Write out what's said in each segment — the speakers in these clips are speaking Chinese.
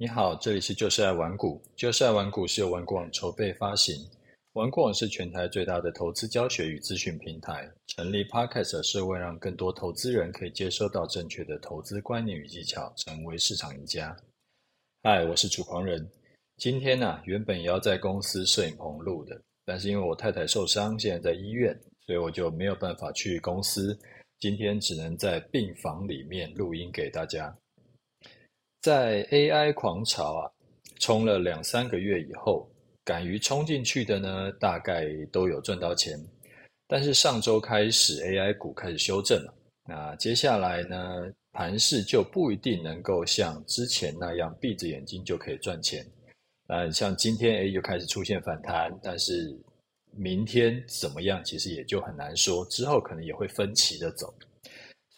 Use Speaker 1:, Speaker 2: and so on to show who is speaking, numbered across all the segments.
Speaker 1: 你好，这里是就是爱玩股。就是爱玩股是由玩股网筹备发行。玩股网是全台最大的投资教学与资讯平台。成立 Podcast 是为让更多投资人可以接收到正确的投资观念与技巧，成为市场赢家。嗨，我是主狂人。今天呢、原本也要在公司摄影棚录的，但是因为我太太受伤，现在在医院，所以我就没有办法去公司。今天只能在病房里面录音给大家。在 AI 狂潮啊，冲了两三个月以后，敢于冲进去的呢，大概都有赚到钱。但是上周开始，AI 股开始修正了。那接下来呢，盘势就不一定能够像之前那样闭着眼睛就可以赚钱。啊，像今天 A 又开始出现反弹，但是明天怎么样，其实也就很难说。之后可能也会分歧的走。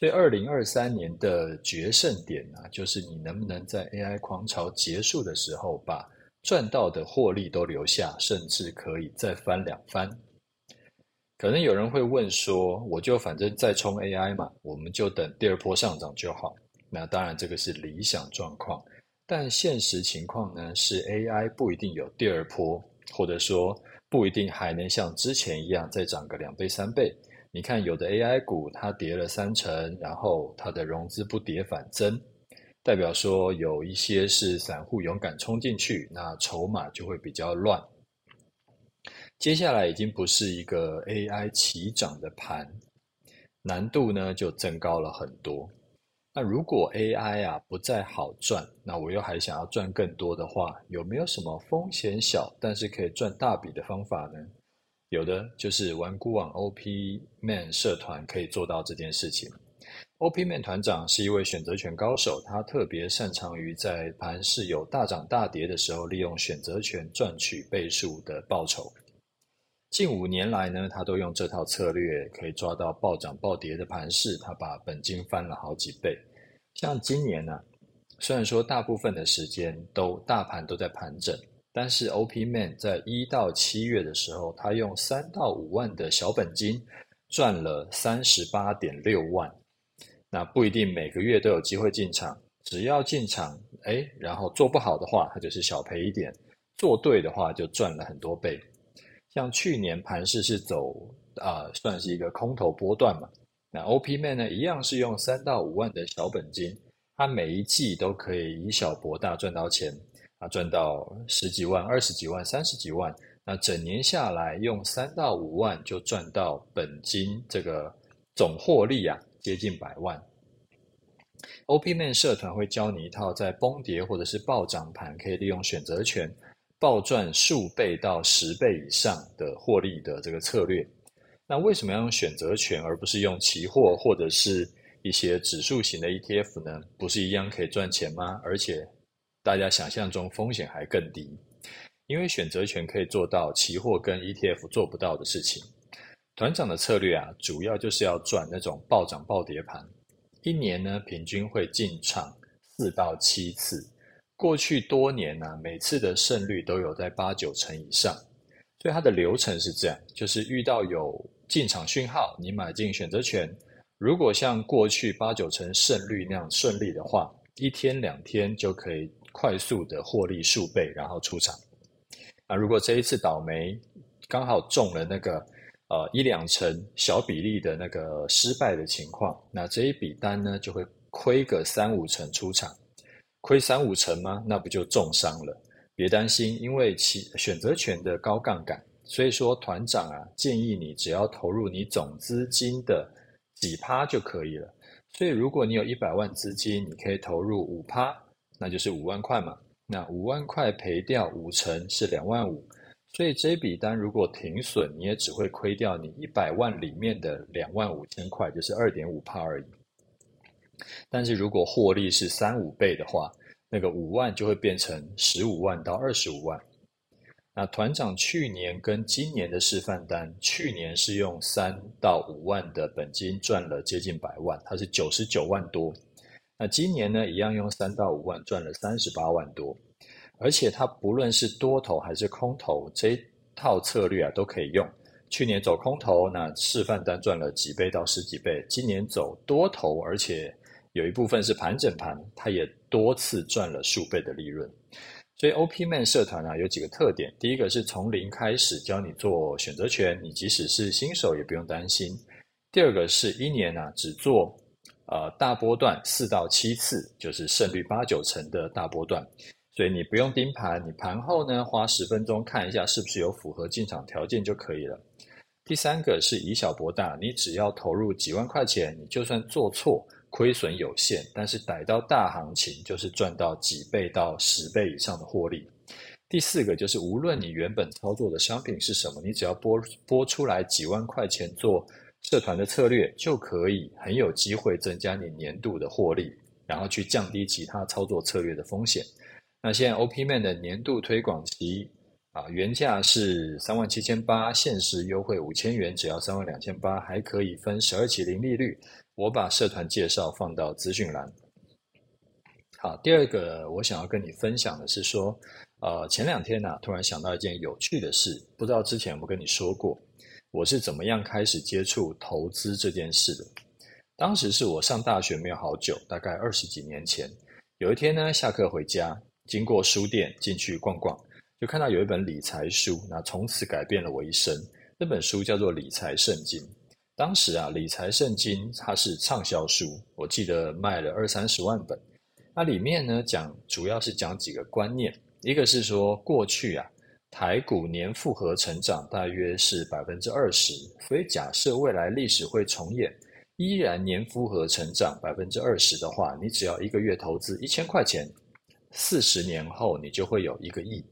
Speaker 1: 所以，二零二三年的决胜点啊，就是你能不能在 AI 狂潮结束的时候，把赚到的获利都留下，甚至可以再翻两番。可能有人会问说，我就反正再冲 AI 嘛，我们就等第二波上涨就好。那当然，这个是理想状况，但现实情况呢，是 AI 不一定有第二波，或者说不一定还能像之前一样再涨个两倍三倍。你看，有的 AI 股它跌了三成，然后它的融资不跌反增，代表说有一些是散户勇敢冲进去，那筹码就会比较乱。接下来已经不是一个 AI 起涨的盘，难度呢就增高了很多。那如果 AI 啊不再好赚，那我又还想要赚更多的话，有没有什么风险小但是可以赚大笔的方法呢？有的就是玩股网 OP Man 社团可以做到这件事情。OP Man 团长是一位选择权高手，他特别擅长于在盘市有大涨大跌的时候，利用选择权赚取倍数的报酬。近五年来呢，他都用这套策略，可以抓到暴涨暴跌的盘势，他把本金翻了好几倍。像今年呢、啊，虽然说大部分的时间都大盘都在盘整。但是 OP Man 在一到七月的时候，他用三到五万的小本金赚了三十八点六万。那不一定每个月都有机会进场，只要进场，哎，然后做不好的话，他就是小赔一点；做对的话，就赚了很多倍。像去年盘势是走啊、算是一个空头波段嘛。那 OP Man 呢，一样是用三到五万的小本金，他每一季都可以以小博大赚到钱。啊，赚到十几万、二十几万、三十几万，那整年下来用三到五万就赚到本金，这个总获利啊，接近百万。OP Man 社团会教你一套在崩跌或者是暴涨盘，可以利用选择权暴赚数倍到十倍以上的获利的这个策略。那为什么要用选择权而不是用期货或者是一些指数型的 ETF 呢？不是一样可以赚钱吗？而且。大家想象中风险还更低，因为选择权可以做到期货跟 ETF 做不到的事情。团长的策略啊，主要就是要赚那种暴涨暴跌盘，一年呢平均会进场四到七次，过去多年呢、每次的胜率都有在八九成以上。所以它的流程是这样，就是遇到有进场讯号，你买进选择权，如果像过去八九成胜率那样顺利的话，一天两天就可以。快速的获利数倍，然后出场。啊，如果这一次倒霉，刚好中了那个呃一两成小比例的那个失败的情况，那这一笔单呢就会亏个三五成出场。亏三五成吗？那不就重伤了？别担心，因为其选择权的高杠杆，所以说团长啊建议你只要投入你总资金的几趴就可以了。所以如果你有一百万资金，你可以投入五趴。那就是五万块嘛，那五万块赔掉五成是两万五，所以这笔单如果停损，你也只会亏掉你一百万里面的两万五千块，就是二点五趴而已。但是如果获利是三五倍的话，那个五万就会变成十五万到二十五万。那团长去年跟今年的示范单，去年是用三到五万的本金赚了接近百万，它是九十九万多。那今年呢，一样用三到五万赚了三十八万多，而且它不论是多头还是空头，这一套策略啊都可以用。去年走空头，那示范单赚了几倍到十几倍；今年走多头，而且有一部分是盘整盘，它也多次赚了数倍的利润。所以 OP Man 社团啊，有几个特点，第一个是从零开始教你做选择权，你即使是新手也不用担心。第二个是一年啊只做呃大波段四到七次，就是胜率八九成的大波段。所以你不用盯盘，你盘后呢花十分钟看一下是不是有符合进场条件就可以了。第三个是以小博大，你只要投入几万块钱，你就算做错，亏损有限，但是逮到大行情就是赚到几倍到十倍以上的获利。第四个就是无论你原本操作的商品是什么，你只要拨拨出来几万块钱做社团的策略，就可以很有机会增加你年度的获利，然后去降低其他操作策略的风险。那现在 OP Man 的年度推广期啊，原价是三万七千八，限时优惠五千元，只要三万两千八，还可以分十二期零利率。我把社团介绍放到资讯栏。好，第二个我想要跟你分享的是说，呃，前两天呢，突然想到一件有趣的事，不知道之前有没跟你说过，我是怎么样开始接触投资这件事的。当时是我上大学没有好久，大概二十几年前，有一天呢，下课回家。经过书店进去逛逛，就看到有一本理财书，那从此改变了我一生。那本书叫做《理财圣经》。当时啊，《理财圣经》它是畅销书，我记得卖了二三十万本。那里面呢，讲主要是讲几个观念，一个是说过去啊，台股年复合成长大约是百分之二十，所以假设未来历史会重演，依然年复合成长百分之二十的话，你只要一个月投资一千块钱。四十年后，你就会有一个亿。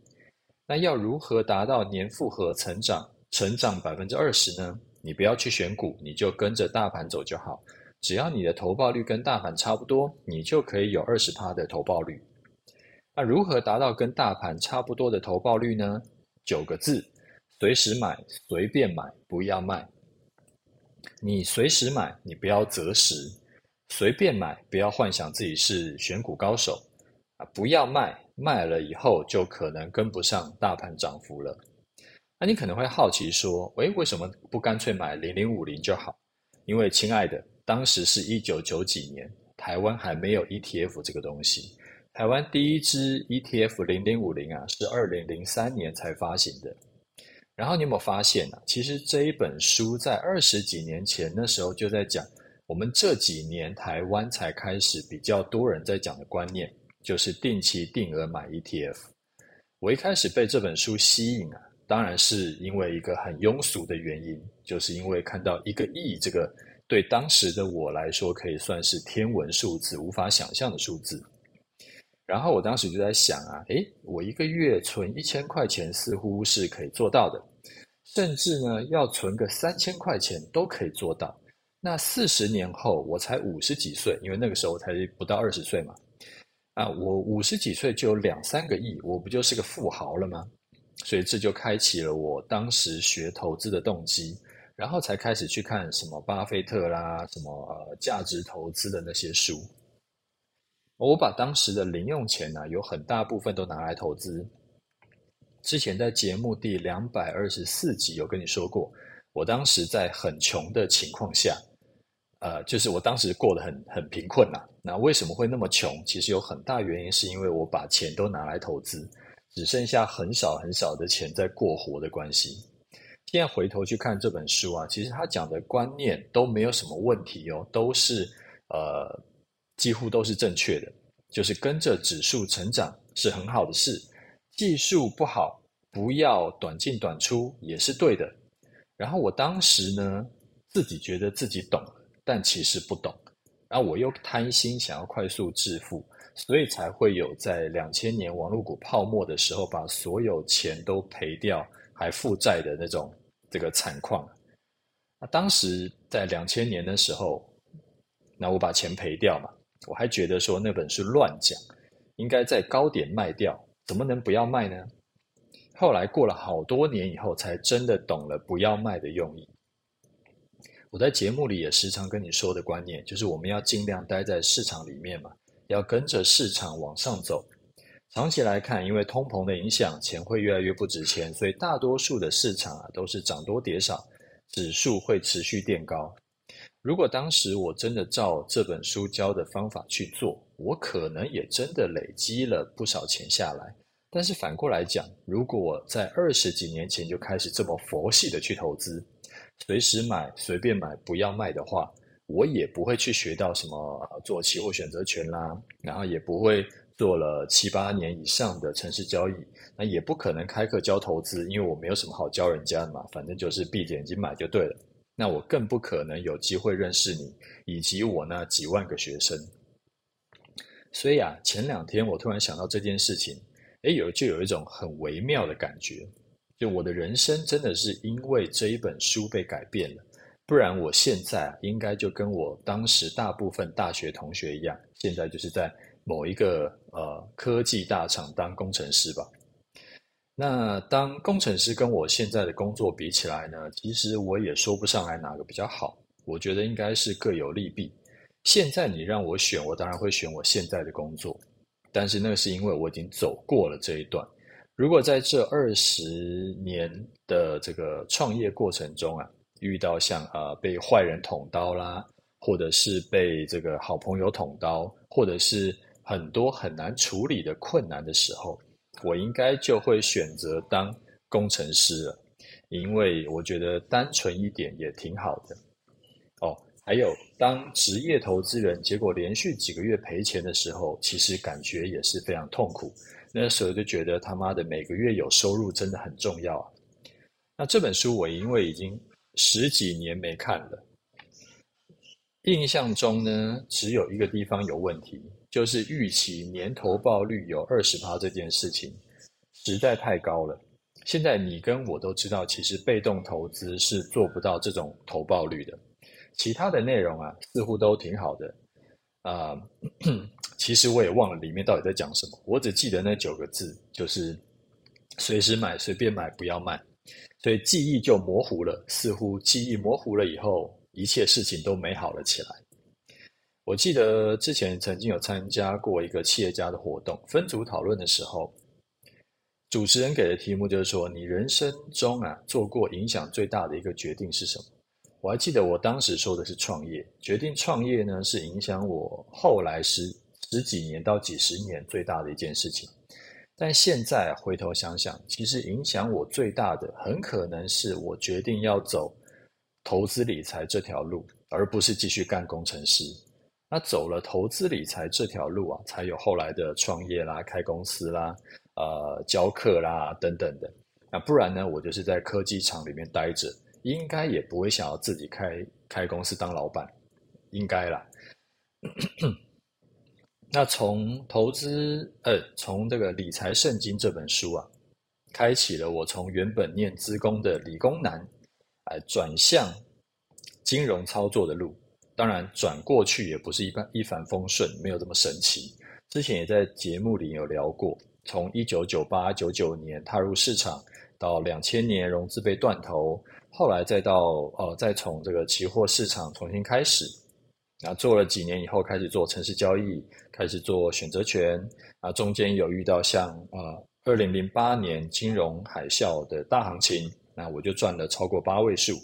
Speaker 1: 那要如何达到年复合成长，成长百分之二十呢？你不要去选股，你就跟着大盘走就好。只要你的投报率跟大盘差不多，你就可以有二十趴的投报率。那如何达到跟大盘差不多的投报率呢？九个字：随时买，随便买，不要卖。你随时买，你不要择时；随便买，不要幻想自己是选股高手。啊，不要卖，卖了以后就可能跟不上大盘涨幅了。那你可能会好奇说，诶，为什么不干脆买零零五零就好？因为亲爱的，当时是一九九几年，台湾还没有 ETF 这个东西。台湾第一支 ETF 零零五零啊，是二零零三年才发行的。然后你有没有发现啊？其实这一本书在二十几年前那时候就在讲，我们这几年台湾才开始比较多人在讲的观念。就是定期定额买 ETF。我一开始被这本书吸引啊，当然是因为一个很庸俗的原因，就是因为看到一个亿这个对当时的我来说可以算是天文数字，无法想象的数字。然后我当时就在想啊，诶，我一个月存一千块钱似乎是可以做到的，甚至呢要存个三千块钱都可以做到。那四十年后我才五十几岁，因为那个时候才不到二十岁嘛。啊，我五十几岁就有两三个亿，我不就是个富豪了吗？所以这就开启了我当时学投资的动机，然后才开始去看什么巴菲特啦，什么呃价值投资的那些书。我把当时的零用钱呢，有很大部分都拿来投资。之前在节目第两百二十四集有跟你说过，我当时在很穷的情况下。呃，就是我当时过得很很贫困呐。那为什么会那么穷？其实有很大原因是因为我把钱都拿来投资，只剩下很少很少的钱在过活的关系。现在回头去看这本书啊，其实他讲的观念都没有什么问题哦，都是呃几乎都是正确的。就是跟着指数成长是很好的事，技术不好不要短进短出也是对的。然后我当时呢，自己觉得自己懂。但其实不懂，然后我又贪心，想要快速致富，所以才会有在两千年网络股泡沫的时候，把所有钱都赔掉，还负债的那种这个惨况。那当时在两千年的时候，那我把钱赔掉嘛，我还觉得说那本书乱讲，应该在高点卖掉，怎么能不要卖呢？后来过了好多年以后，才真的懂了不要卖的用意。我在节目里也时常跟你说的观念，就是我们要尽量待在市场里面嘛，要跟着市场往上走。长期来看，因为通膨的影响，钱会越来越不值钱，所以大多数的市场啊都是涨多跌少，指数会持续垫高。如果当时我真的照这本书教的方法去做，我可能也真的累积了不少钱下来。但是反过来讲，如果我在二十几年前就开始这么佛系的去投资，随时买、随便买、不要卖的话，我也不会去学到什么做期货选择权啦，然后也不会做了七八年以上的城市交易，那也不可能开课教投资，因为我没有什么好教人家的嘛，反正就是闭着眼睛买就对了。那我更不可能有机会认识你以及我那几万个学生。所以啊，前两天我突然想到这件事情。哎，有就有一种很微妙的感觉，就我的人生真的是因为这一本书被改变了，不然我现在应该就跟我当时大部分大学同学一样，现在就是在某一个呃科技大厂当工程师吧。那当工程师跟我现在的工作比起来呢，其实我也说不上来哪个比较好，我觉得应该是各有利弊。现在你让我选，我当然会选我现在的工作。但是那是因为我已经走过了这一段。如果在这二十年的这个创业过程中啊，遇到像啊、被坏人捅刀啦，或者是被这个好朋友捅刀，或者是很多很难处理的困难的时候，我应该就会选择当工程师了，因为我觉得单纯一点也挺好的。哦。还有，当职业投资人，结果连续几个月赔钱的时候，其实感觉也是非常痛苦。那时候就觉得他妈的每个月有收入真的很重要啊。那这本书我因为已经十几年没看了，印象中呢，只有一个地方有问题，就是预期年投报率有二十趴这件事情实在太高了。现在你跟我都知道，其实被动投资是做不到这种投报率的。其他的内容啊，似乎都挺好的，啊、其实我也忘了里面到底在讲什么，我只记得那九个字，就是随时买，随便买，不要卖，所以记忆就模糊了。似乎记忆模糊了以后，一切事情都美好了起来。我记得之前曾经有参加过一个企业家的活动，分组讨论的时候，主持人给的题目就是说，你人生中啊做过影响最大的一个决定是什么？我还记得我当时说的是创业，决定创业呢，是影响我后来十十几年到几十年最大的一件事情。但现在回头想想，其实影响我最大的，很可能是我决定要走投资理财这条路，而不是继续干工程师。那走了投资理财这条路啊，才有后来的创业啦、开公司啦、呃教课啦等等的。那不然呢，我就是在科技厂里面待着。应该也不会想要自己开开公司当老板，应该啦。那从投资，呃，从这个理财圣经这本书啊，开启了我从原本念资工的理工男，来转向金融操作的路。当然，转过去也不是一般一帆风顺，没有这么神奇。之前也在节目里有聊过，从一九九八九九年踏入市场，到两千年融资被断头。后来再到呃，再从这个期货市场重新开始，啊，做了几年以后，开始做城市交易，开始做选择权，啊，中间有遇到像呃，二零零八年金融海啸的大行情，那我就赚了超过八位数。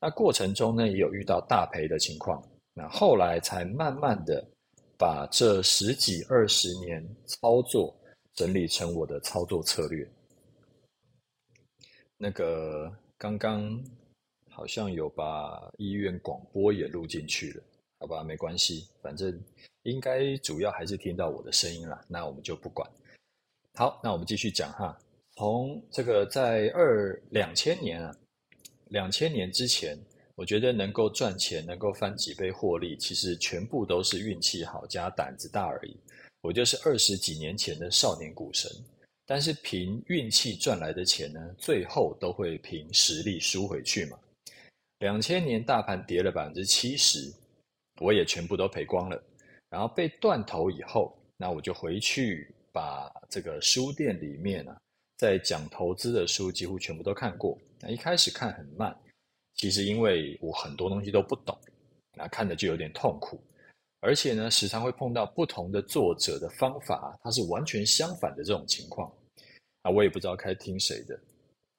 Speaker 1: 那过程中呢，也有遇到大赔的情况，那后来才慢慢的把这十几二十年操作整理成我的操作策略，那个。刚刚好像有把医院广播也录进去了，好吧，没关系，反正应该主要还是听到我的声音啦，那我们就不管。好，那我们继续讲哈。从这个在二两千年啊，两千年之前，我觉得能够赚钱、能够翻几倍获利，其实全部都是运气好加胆子大而已。我就是二十几年前的少年股神。但是凭运气赚来的钱呢，最后都会凭实力输回去嘛。两千年大盘跌了百分之七十，我也全部都赔光了。然后被断头以后，那我就回去把这个书店里面啊，在讲投资的书几乎全部都看过。那一开始看很慢，其实因为我很多东西都不懂，那看着就有点痛苦。而且呢，时常会碰到不同的作者的方法，它是完全相反的这种情况啊，我也不知道该听谁的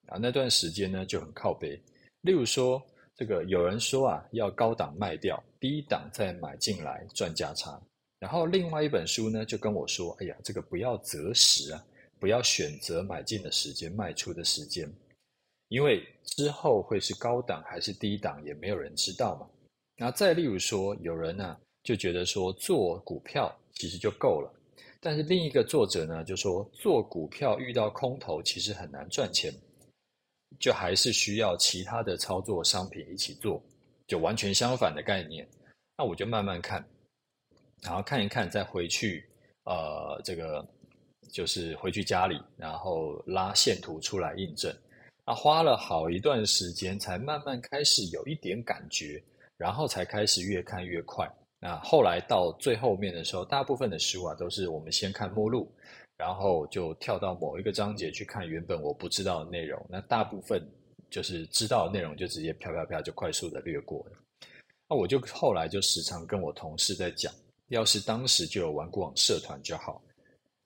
Speaker 1: 啊。那段时间呢就很靠背。例如说，这个有人说啊，要高档卖掉，低档再买进来赚价差。然后另外一本书呢，就跟我说，哎呀，这个不要择时啊，不要选择买进的时间，卖出的时间，因为之后会是高档还是低档，也没有人知道嘛。那再例如说，有人呢、就觉得说做股票其实就够了，但是另一个作者呢就说做股票遇到空头其实很难赚钱，就还是需要其他的操作商品一起做，就完全相反的概念。那我就慢慢看，然后看一看，再回去，呃，这个就是回去家里，然后拉线图出来印证。啊，花了好一段时间，才慢慢开始有一点感觉。然后才开始越看越快。那后来到最后面的时候，大部分的书啊都是我们先看目录，然后就跳到某一个章节去看原本我不知道的内容。那大部分就是知道的内容就直接飘飘飘就快速的略过了。那我就后来就时常跟我同事在讲，要是当时就有玩过网社团就好，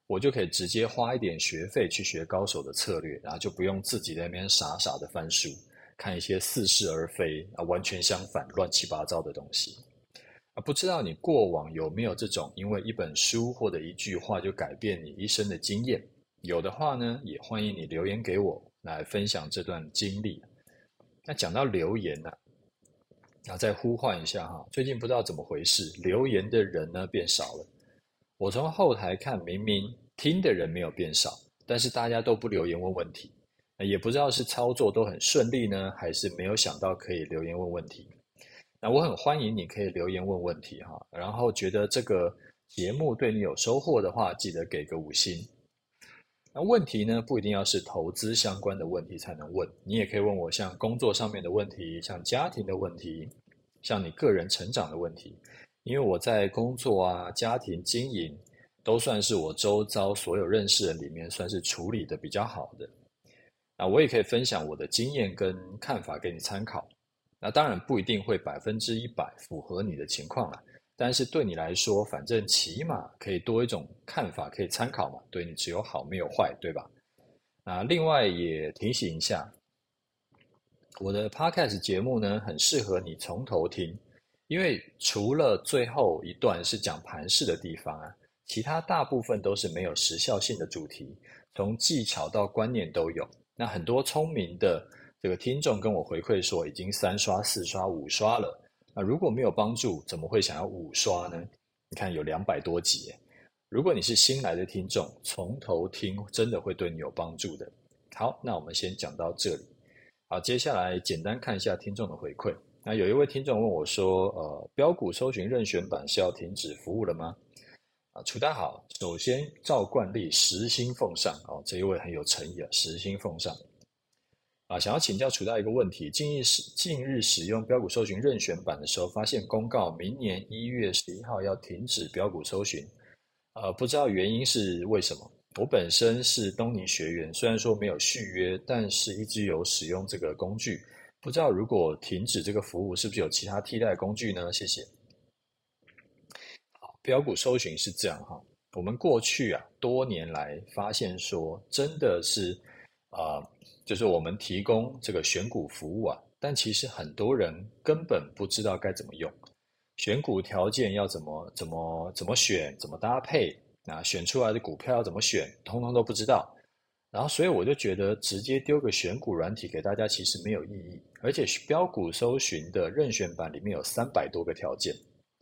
Speaker 1: 我就可以直接花一点学费去学高手的策略，然后就不用自己在那边傻傻的翻书。看一些似是而非啊，完全相反、乱七八糟的东西啊！不知道你过往有没有这种因为一本书或者一句话就改变你一生的经验？有的话呢，也欢迎你留言给我来分享这段经历。那讲到留言呢、啊，那再呼唤一下哈，最近不知道怎么回事，留言的人呢变少了。我从后台看，明明听的人没有变少，但是大家都不留言问问题。也不知道是操作都很顺利呢，还是没有想到可以留言问问题。那我很欢迎你可以留言问问题哈，然后觉得这个节目对你有收获的话，记得给个五星。那问题呢，不一定要是投资相关的问题才能问，你也可以问我像工作上面的问题，像家庭的问题，像你个人成长的问题。因为我在工作啊、家庭经营，都算是我周遭所有认识人里面算是处理的比较好的。那我也可以分享我的经验跟看法给你参考。那当然不一定会百分之一百符合你的情况啦，但是对你来说，反正起码可以多一种看法可以参考嘛。对你只有好没有坏，对吧？那另外也提醒一下，我的 Podcast 节目呢，很适合你从头听，因为除了最后一段是讲盘势的地方啊，其他大部分都是没有时效性的主题，从技巧到观念都有。那很多聪明的这个听众跟我回馈说，已经三刷、四刷、五刷了。那如果没有帮助，怎么会想要五刷呢？你看有两百多集。如果你是新来的听众，从头听真的会对你有帮助的。好，那我们先讲到这里。好，接下来简单看一下听众的回馈。那有一位听众问我说：“呃，标股搜寻任选版是要停止服务了吗？”啊，楚大好，首先照惯例实心奉上哦，这一位很有诚意啊，实心奉上啊，想要请教楚大一个问题：近日使近日使用标股搜寻任选版的时候，发现公告明年一月十一号要停止标股搜寻，呃，不知道原因是为什么？我本身是东尼学员，虽然说没有续约，但是一直有使用这个工具，不知道如果停止这个服务，是不是有其他替代工具呢？谢谢。好，标股搜寻是这样哈，我们过去啊多年来发现说，真的是啊、就是我们提供这个选股服务啊，但其实很多人根本不知道该怎么用，选股条件要怎么怎么怎么选，怎么搭配，那选出来的股票要怎么选，通通都不知道。然后所以我就觉得直接丢个选股软体给大家其实没有意义，而且标股搜寻的任选版里面有三百多个条件，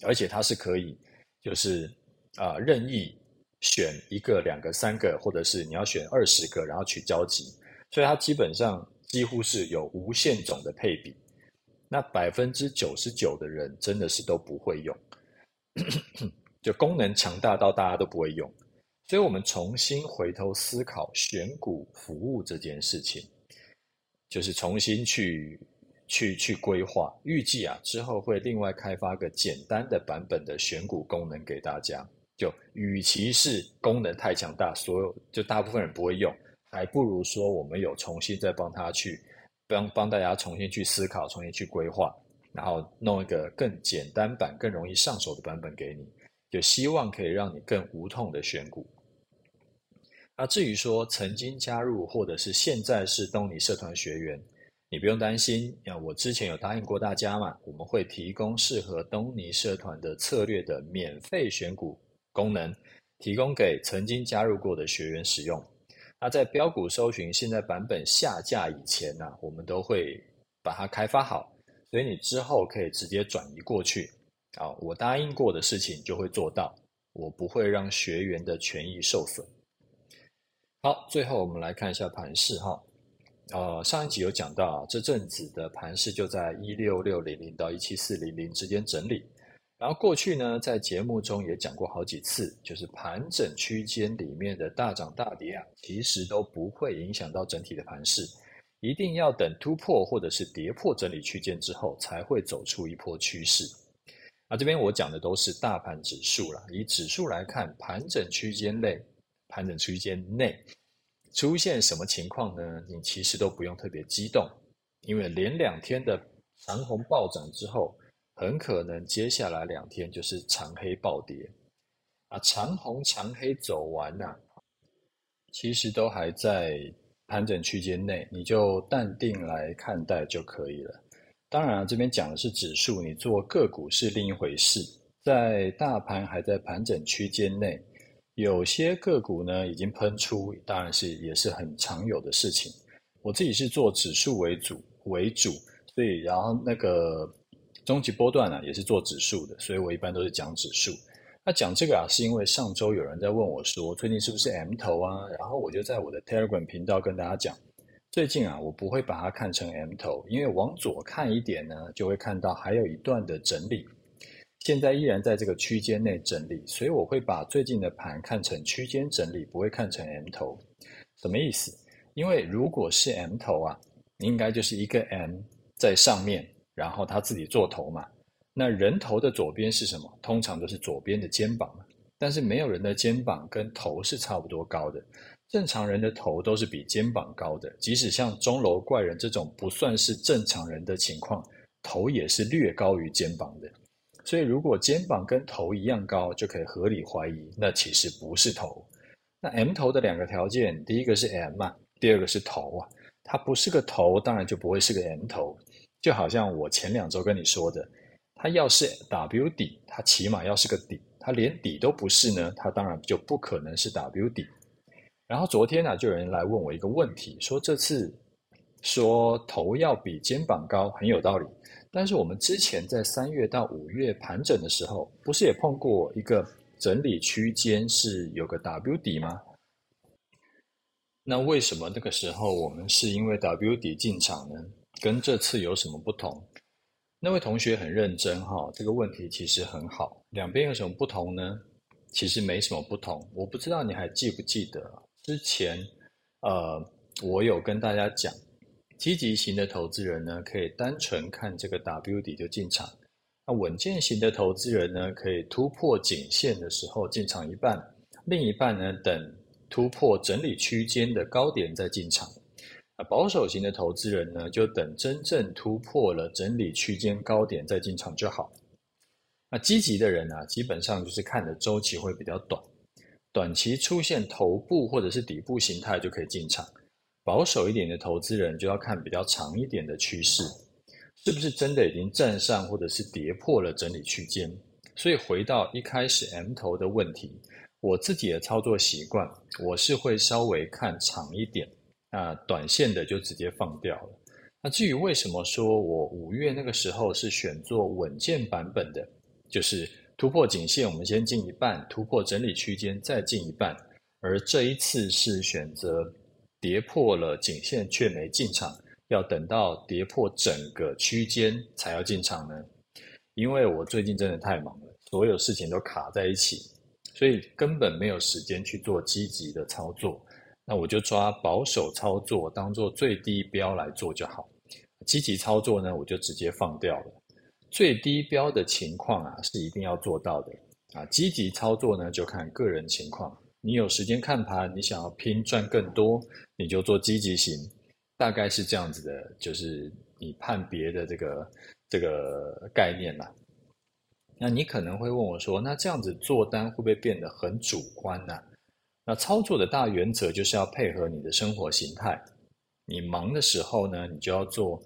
Speaker 1: 而且它是可以。就是啊、任意选一个、两个、三个，或者是你要选二十个，然后取交集，所以它基本上几乎是有无限种的配比。那百分之九十九的人真的是都不会用，就功能强大到大家都不会用。所以我们重新回头思考选股服务这件事情，就是重新去。去去规划，预计啊之后会另外开发个简单的版本的选股功能给大家。就与其是功能太强大，所有就大部分人不会用，还不如说我们有重新再帮他去帮帮大家重新去思考，重新去规划，然后弄一个更简单版、更容易上手的版本给你，就希望可以让你更无痛的选股。那至于说曾经加入或者是现在是东尼社团学员。你不用担心，那我之前有答应过大家嘛，我们会提供适合东尼社团的策略的免费选股功能，提供给曾经加入过的学员使用。那在标股搜寻现在版本下架以前呢、我们都会把它开发好，所以你之后可以直接转移过去。啊，我答应过的事情就会做到，我不会让学员的权益受损。好，最后我们来看一下盘势哈。呃，上一集有讲到啊，这阵子的盘势就在一六六零零到一七四零零之间整理。然后过去呢，在节目中也讲过好几次，就是盘整区间里面的大涨大跌啊，其实都不会影响到整体的盘势，一定要等突破或者是跌破整理区间之后，才会走出一波趋势。啊，这边我讲的都是大盘指数啦，以指数来看，盘整区间内，盘整区间内。出现什么情况呢？你其实都不用特别激动，因为连两天的长红暴涨之后，很可能接下来两天就是长黑暴跌啊！长红长黑走完呐、啊，其实都还在盘整区间内，你就淡定来看待就可以了。当然、啊，这边讲的是指数，你做个股是另一回事。在大盘还在盘整区间内。有些个股呢已经喷出，当然是也是很常有的事情。我自己是做指数为主为主，所以然后那个中级波段呢、也是做指数的，所以我一般都是讲指数。那讲这个啊，是因为上周有人在问我说，最近是不是 M 头啊？然后我就在我的 Telegram 频道跟大家讲，最近啊，我不会把它看成 M 头，因为往左看一点呢，就会看到还有一段的整理。现在依然在这个区间内整理，所以我会把最近的盘看成区间整理，不会看成 M 头。什么意思？因为如果是 M 头啊，应该就是一个 M 在上面，然后他自己做头嘛。那人头的左边是什么？通常都是左边的肩膀嘛。但是没有人的肩膀跟头是差不多高的，正常人的头都是比肩膀高的。即使像钟楼怪人这种不算是正常人的情况，头也是略高于肩膀的。所以，如果肩膀跟头一样高，就可以合理怀疑，那其实不是头。那 M 头的两个条件，第一个是 M 嘛，第二个是头啊。它不是个头，当然就不会是个 M 头。就好像我前两周跟你说的，它要是 W 底，它起码要是个底。它连底都不是呢，它当然就不可能是 W 底。然后昨天呢、啊，就有人来问我一个问题，说这次说头要比肩膀高，很有道理。但是我们之前在三月到五月盘整的时候，不是也碰过一个整理区间是有个 W 底吗？那为什么那个时候我们是因为 W 底进场呢？跟这次有什么不同？那位同学很认真哈，这个问题其实很好。两边有什么不同呢？其实没什么不同。我不知道你还记不记得之前，呃，我有跟大家讲。积极型的投资人呢，可以单纯看这个 W 底就进场；那稳健型的投资人呢，可以突破颈线的时候进场一半，另一半呢，等突破整理区间的高点再进场。啊保守型的投资人呢，就等真正突破了整理区间高点再进场就好。那积极的人呢，基本上就是看的周期会比较短，短期出现头部或者是底部形态就可以进场。保守一点的投资人就要看比较长一点的趋势，是不是真的已经站上或者是跌破了整理区间？所以回到一开始 M 头的问题，我自己的操作习惯，我是会稍微看长一点，那短线的就直接放掉了。那至于为什么说我五月那个时候是选做稳健版本的，就是突破颈线，我们先进一半，突破整理区间再进一半，而这一次是选择。跌破了颈线却没进场，要等到跌破整个区间才要进场呢？因为我最近真的太忙了，所有事情都卡在一起，所以根本没有时间去做积极的操作。那我就抓保守操作当做最低标来做就好，积极操作呢，我就直接放掉了。最低标的情况啊，是一定要做到的啊，积极操作呢，就看个人情况。你有时间看盘，你想要拼赚更多，你就做积极型，大概是这样子的，就是你判别的这个这个概念啦。那你可能会问我说，那这样子做单会不会变得很主观呢？那操作的大原则就是要配合你的生活形态。你忙的时候呢，你就要做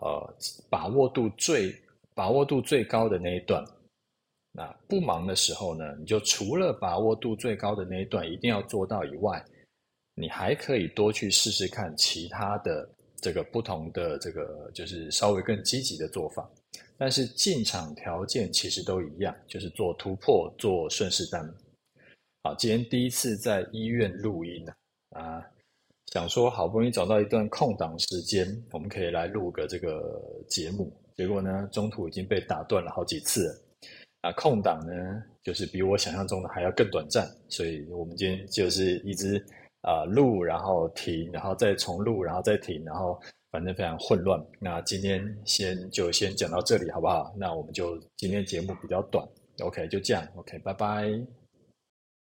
Speaker 1: 呃把握度最把握度最高的那一段。那不忙的时候呢，你就除了把握度最高的那一段一定要做到以外，你还可以多去试试看其他的这个不同的这个就是稍微更积极的做法。但是进场条件其实都一样，就是做突破，做顺势单。好，今天第一次在医院录音呢啊，想说好不容易找到一段空档时间，我们可以来录个这个节目，结果呢，中途已经被打断了好几次。啊，空档呢，就是比我想象中的还要更短暂，所以我们今天就是一直啊录，然后停，然后再重录，然后再停，然后反正非常混乱。那今天先就先讲到这里，好不好？那我们就今天节目比较短，OK，就这样，OK，拜拜。